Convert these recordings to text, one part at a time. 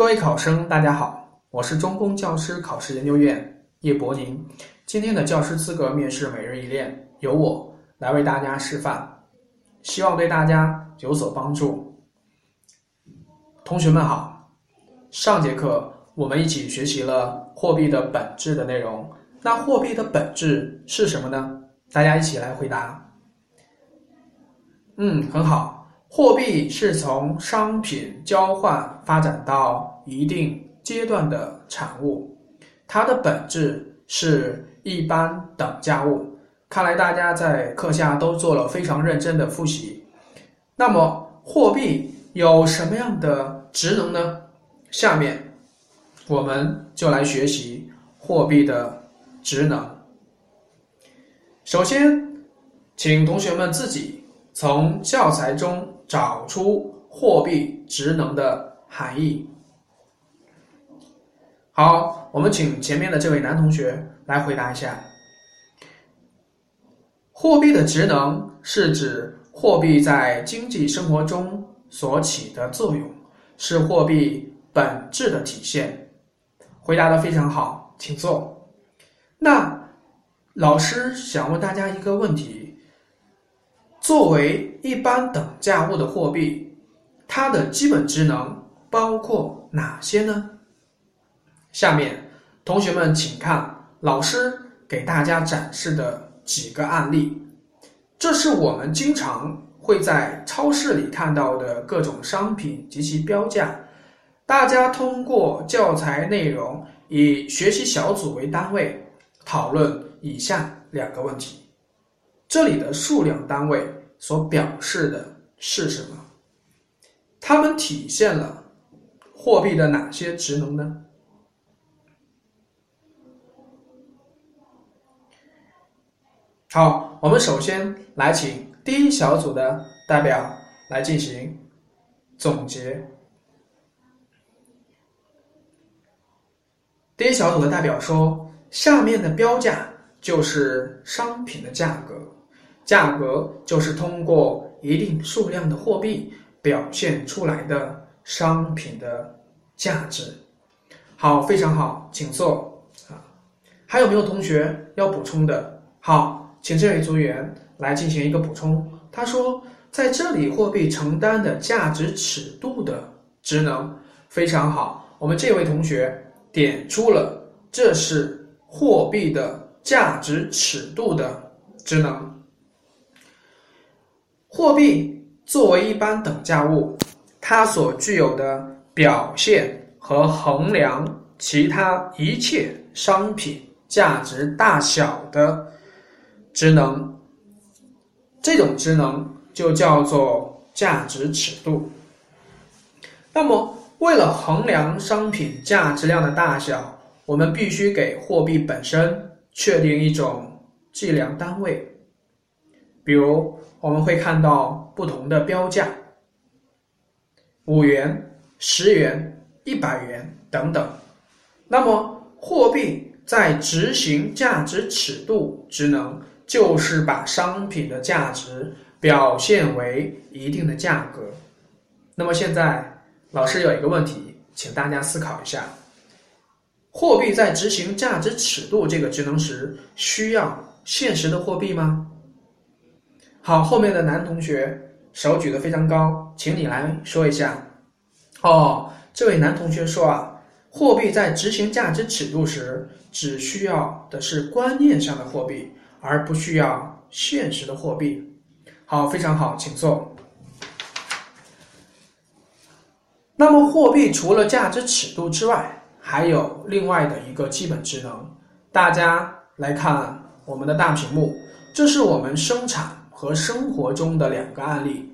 各位考生，大家好，我是中公教师考试研究院叶博宁。今天的教师资格面试每日一练，由我来为大家示范，希望对大家有所帮助。同学们好，上节课我们一起学习了货币的本质的内容。那货币的本质是什么呢？大家一起来回答。嗯，很好。货币是从商品交换发展到一定阶段的产物，它的本质是一般等价物。看来大家在课下都做了非常认真的复习。那么，货币有什么样的职能呢？下面我们就来学习货币的职能。首先，请同学们自己从教材中。找出货币职能的含义。好，我们请前面的这位男同学来回答一下。货币的职能是指货币在经济生活中所起的作用，是货币本质的体现。回答的非常好，请坐。那老师想问大家一个问题。作为一般等价物的货币，它的基本职能包括哪些呢？下面同学们请看老师给大家展示的几个案例，这是我们经常会在超市里看到的各种商品及其标价。大家通过教材内容以学习小组为单位讨论以下两个问题。这里的数量单位所表示的是什么？它们体现了货币的哪些职能呢？好，我们首先来请第一小组的代表来进行总结。第一小组的代表说：“下面的标价就是商品的价格。”价格就是通过一定数量的货币表现出来的商品的价值。好，非常好，请坐啊！还有没有同学要补充的？好，请这位组员来进行一个补充。他说，在这里货币承担的价值尺度的职能非常好。我们这位同学点出了这是货币的价值尺度的职能。货币作为一般等价物，它所具有的表现和衡量其他一切商品价值大小的职能，这种职能就叫做价值尺度。那么，为了衡量商品价值量的大小，我们必须给货币本身确定一种计量单位，比如。我们会看到不同的标价，五元、十元、一百元等等。那么，货币在执行价值尺度职能，就是把商品的价值表现为一定的价格。那么，现在老师有一个问题，请大家思考一下：货币在执行价值尺度这个职能时，需要现实的货币吗？好，后面的男同学手举得非常高，请你来说一下。哦，这位男同学说啊，货币在执行价值尺度时，只需要的是观念上的货币，而不需要现实的货币。好，非常好，请坐。那么，货币除了价值尺度之外，还有另外的一个基本职能。大家来看我们的大屏幕，这是我们生产。和生活中的两个案例，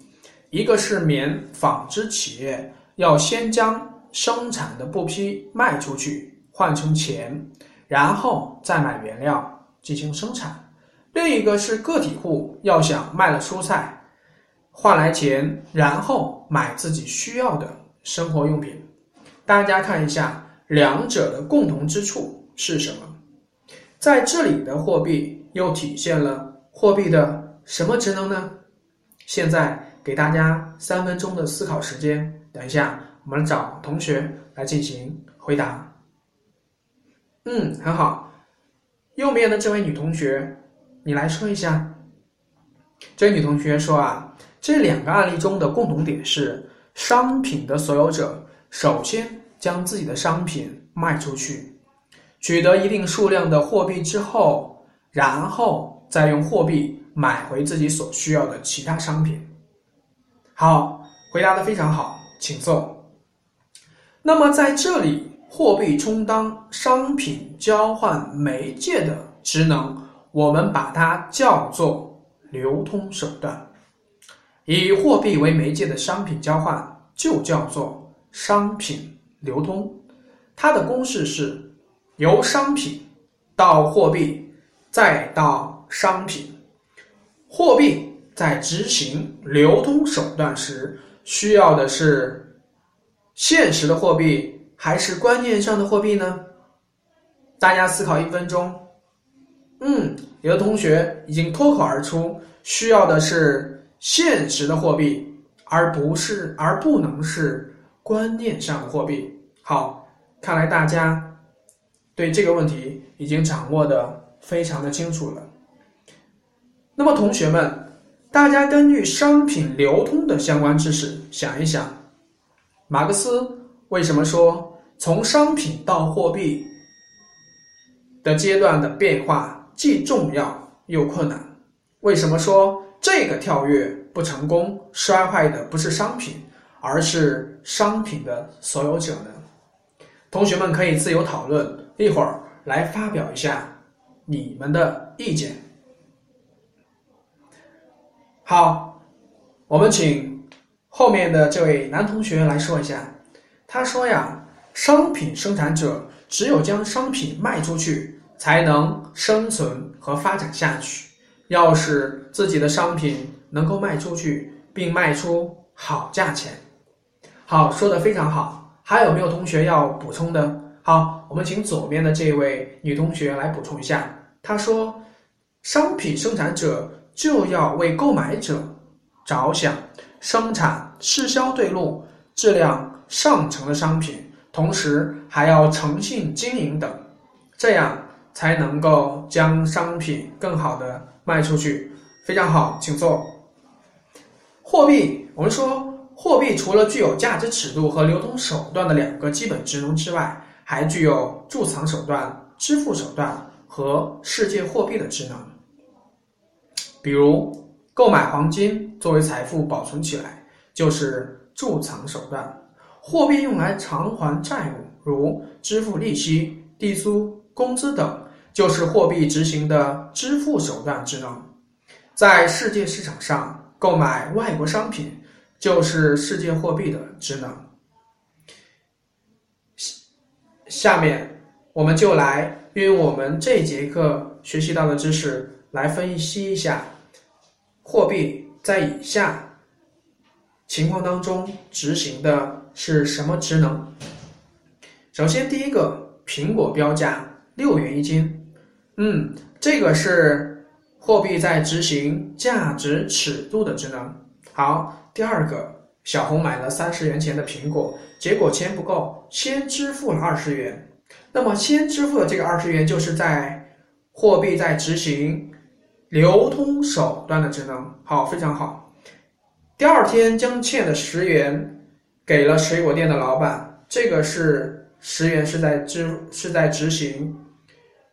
一个是棉纺织企业要先将生产的布匹卖出去换成钱，然后再买原料进行生产；另一个是个体户要想卖了蔬菜换来钱，然后买自己需要的生活用品。大家看一下两者的共同之处是什么？在这里的货币又体现了货币的。什么职能呢？现在给大家三分钟的思考时间，等一下我们找同学来进行回答。嗯，很好。右面的这位女同学，你来说一下。这位女同学说啊，这两个案例中的共同点是，商品的所有者首先将自己的商品卖出去，取得一定数量的货币之后，然后再用货币买回自己所需要的其他商品。好，回答的非常好，请坐。那么在这里，货币充当商品交换媒介的职能，我们把它叫做。流通手段，以货币为媒介的商品交换就叫做商品流通。它的公式是由商品到货币，再到商品。货币在执行流通手段时，需要的是现实的货币还是观念上的货币呢？大家思考一分钟。嗯。有的同学已经脱口而出，需要的是现实的货币，而不是而不能是观念上的货币。好，看来大家对这个问题已经掌握的非常的清楚了。那么，同学们，大家根据商品流通的相关知识想一想，马克思为什么说从商品到货币的阶段的变化？既重要又困难，为什么说这个跳跃不成功？摔坏的不是商品，而是商品的所有者呢？同学们可以自由讨论，一会儿来发表一下你们的意见。好，我们请后面的这位男同学来说一下。他说呀，商品生产者只有将商品卖出去。才能生存和发展下去。要使自己的商品能够卖出去，并卖出好价钱。好，说的非常好。还有没有同学要补充的？好，我们请左边的这位女同学来补充一下。她说：“商品生产者就要为购买者着想，生产适销对路、质量上乘的商品，同时还要诚信经营等，这样。”才能够将商品更好的卖出去，非常好，请坐。货币，我们说货币除了具有价值尺度和流通手段的两个基本职能之外，还具有贮藏手段、支付手段和世界货币的职能。比如，购买黄金作为财富保存起来，就是贮藏手段；货币用来偿还债务，如支付利息、地租、工资等。就是货币执行的支付手段职能，在世界市场上购买外国商品，就是世界货币的职能。下面我们就来运用我们这节课学习到的知识来分析一下，货币在以下情况当中执行的是什么职能？首先，第一个，苹果标价六元一斤。嗯，这个是货币在执行价值尺度的职能。好，第二个，小红买了三十元钱的苹果，结果钱不够，先支付了二十元。那么，先支付的这个二十元，就是在货币在执行流通手段的职能。好，非常好。第二天将欠的十元给了水果店的老板，这个是十元是在支是在执行。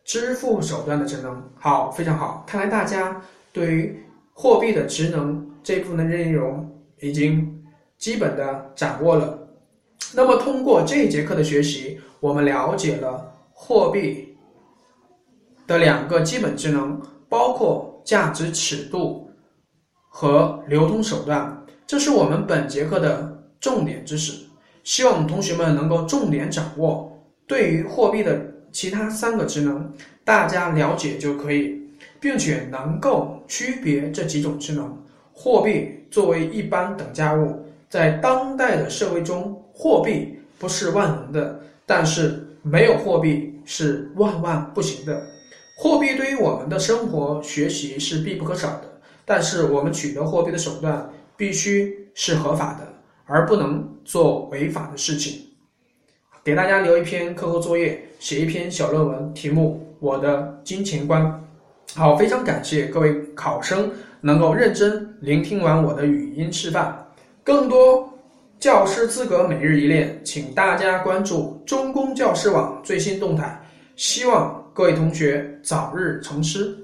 支付手段的职能好，非常好。看来大家对于货币的职能这部分的内容已经基本的掌握了。那么通过这一节课的学习，我们了解了货币的两个基本职能，包括价值尺度和流通手段。这是我们本节课的重点知识，希望同学们能够重点掌握。对于货币的。其他三个职能大家了解就可以，并且能够区别这几种职能。货币作为一般等价物，在当代的社会中，货币不是万能的，但是没有货币是万万不行的。货币对于我们的生活、学习是必不可少的，但是我们取得货币的手段必须是合法的，而不能做违法的事情。给大家留一篇课后作业，写一篇小论文，题目《我的金钱观》。好，非常感谢各位考生能够认真聆听完我的语音示范。更多教师资格每日一练，请大家关注中公教师网最新动态。希望各位同学早日成师。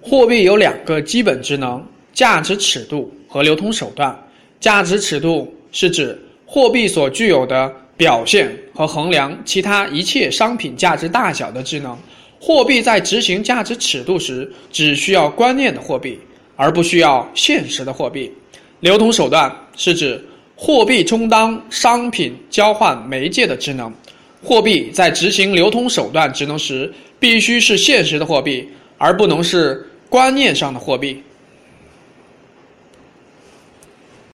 货币有两个基本职能：价值尺度和流通手段。价值尺度是指货币所具有的表现和衡量其他一切商品价值大小的职能。货币在执行价值尺度时，只需要观念的货币，而不需要现实的货币。流通手段是指货币充当商品交换媒介的职能。货币在执行流通手段职能时，必须是现实的货币，而不能是观念上的货币。